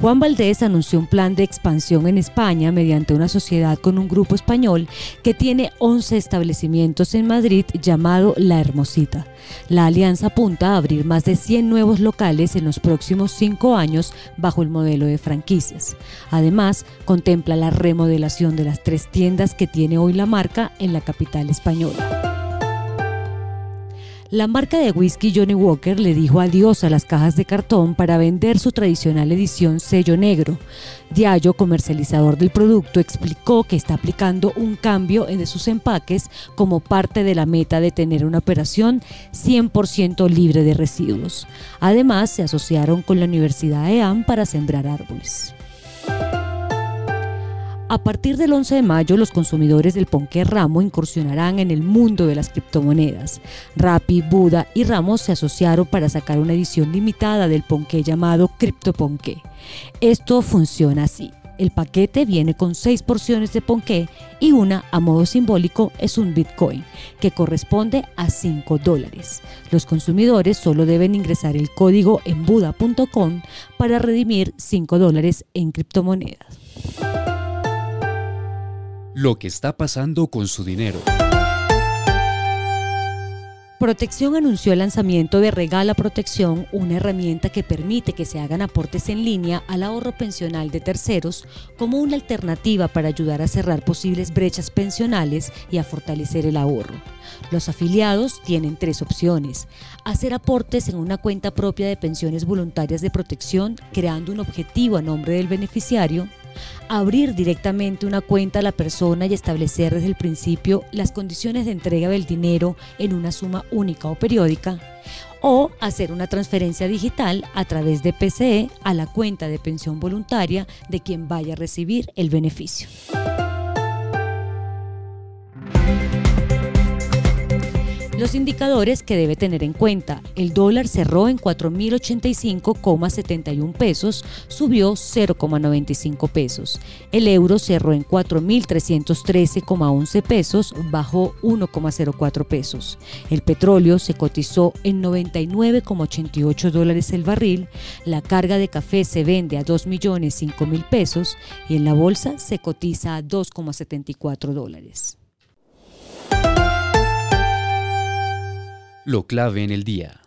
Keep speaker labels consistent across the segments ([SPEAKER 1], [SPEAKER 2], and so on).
[SPEAKER 1] Juan Valdés anunció un plan de expansión en España mediante una sociedad con un grupo español que tiene 11 establecimientos en Madrid llamado La Hermosita. La alianza apunta a abrir más de 100 nuevos locales en los próximos cinco años bajo el modelo de franquicias. Además, contempla la remodelación de las tres tiendas que tiene hoy la marca en la capital española. La marca de whisky Johnny Walker le dijo adiós a las cajas de cartón para vender su tradicional edición sello negro. Diallo, comercializador del producto, explicó que está aplicando un cambio en sus empaques como parte de la meta de tener una operación 100% libre de residuos. Además, se asociaron con la Universidad EAM para sembrar árboles. A partir del 11 de mayo, los consumidores del Ponqué Ramo incursionarán en el mundo de las criptomonedas. Rappi, Buda y Ramos se asociaron para sacar una edición limitada del Ponqué llamado CryptoPonqué. Esto funciona así. El paquete viene con seis porciones de ponqué y una, a modo simbólico, es un Bitcoin, que corresponde a 5 dólares. Los consumidores solo deben ingresar el código en buda.com para redimir 5 dólares en criptomonedas
[SPEAKER 2] lo que está pasando con su dinero.
[SPEAKER 1] Protección anunció el lanzamiento de Regala Protección, una herramienta que permite que se hagan aportes en línea al ahorro pensional de terceros como una alternativa para ayudar a cerrar posibles brechas pensionales y a fortalecer el ahorro. Los afiliados tienen tres opciones. Hacer aportes en una cuenta propia de pensiones voluntarias de protección, creando un objetivo a nombre del beneficiario, abrir directamente una cuenta a la persona y establecer desde el principio las condiciones de entrega del dinero en una suma única o periódica, o hacer una transferencia digital a través de PCE a la cuenta de pensión voluntaria de quien vaya a recibir el beneficio. Los indicadores que debe tener en cuenta. El dólar cerró en 4.085,71 pesos, subió 0,95 pesos. El euro cerró en 4.313,11 pesos, bajó 1,04 pesos. El petróleo se cotizó en 99,88 dólares el barril. La carga de café se vende a 2.005.000 pesos y en la bolsa se cotiza a 2,74 dólares.
[SPEAKER 2] Lo clave en el día.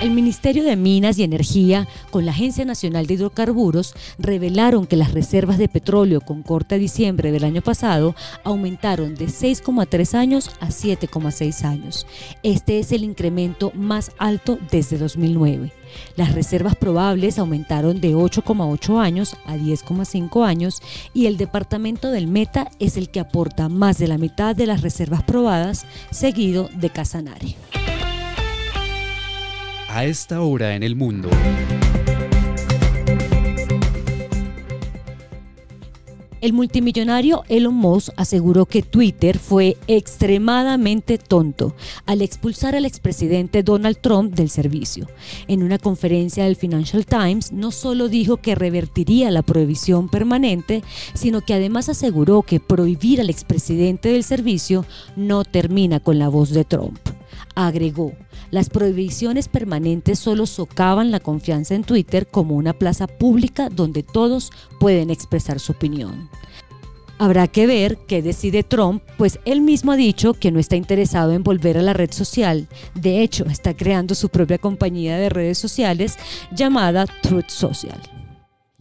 [SPEAKER 1] El Ministerio de Minas y Energía, con la Agencia Nacional de Hidrocarburos, revelaron que las reservas de petróleo con corte a diciembre del año pasado aumentaron de 6,3 años a 7,6 años. Este es el incremento más alto desde 2009. Las reservas probables aumentaron de 8,8 años a 10,5 años y el departamento del Meta es el que aporta más de la mitad de las reservas probadas, seguido de Casanare
[SPEAKER 2] a esta hora en el mundo.
[SPEAKER 1] El multimillonario Elon Musk aseguró que Twitter fue extremadamente tonto al expulsar al expresidente Donald Trump del servicio. En una conferencia del Financial Times no solo dijo que revertiría la prohibición permanente, sino que además aseguró que prohibir al expresidente del servicio no termina con la voz de Trump. Agregó, las prohibiciones permanentes solo socavan la confianza en Twitter como una plaza pública donde todos pueden expresar su opinión. Habrá que ver qué decide Trump, pues él mismo ha dicho que no está interesado en volver a la red social. De hecho, está creando su propia compañía de redes sociales llamada Truth Social.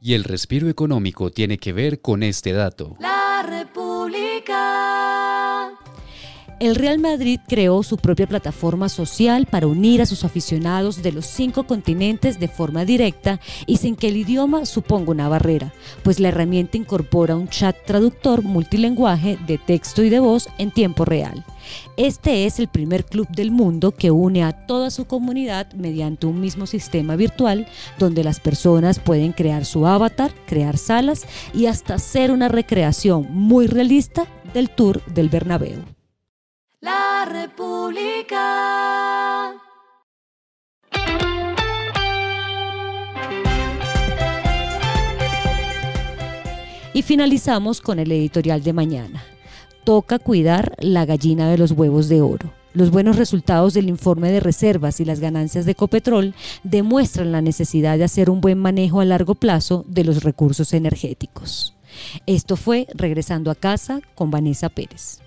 [SPEAKER 2] Y el respiro económico tiene que ver con este dato.
[SPEAKER 3] La
[SPEAKER 1] El Real Madrid creó su propia plataforma social para unir a sus aficionados de los cinco continentes de forma directa y sin que el idioma suponga una barrera, pues la herramienta incorpora un chat traductor multilingüe de texto y de voz en tiempo real. Este es el primer club del mundo que une a toda su comunidad mediante un mismo sistema virtual donde las personas pueden crear su avatar, crear salas y hasta hacer una recreación muy realista del tour del Bernabéu.
[SPEAKER 3] República.
[SPEAKER 1] Y finalizamos con el editorial de mañana. Toca cuidar la gallina de los huevos de oro. Los buenos resultados del informe de reservas y las ganancias de Copetrol demuestran la necesidad de hacer un buen manejo a largo plazo de los recursos energéticos. Esto fue Regresando a casa con Vanessa Pérez.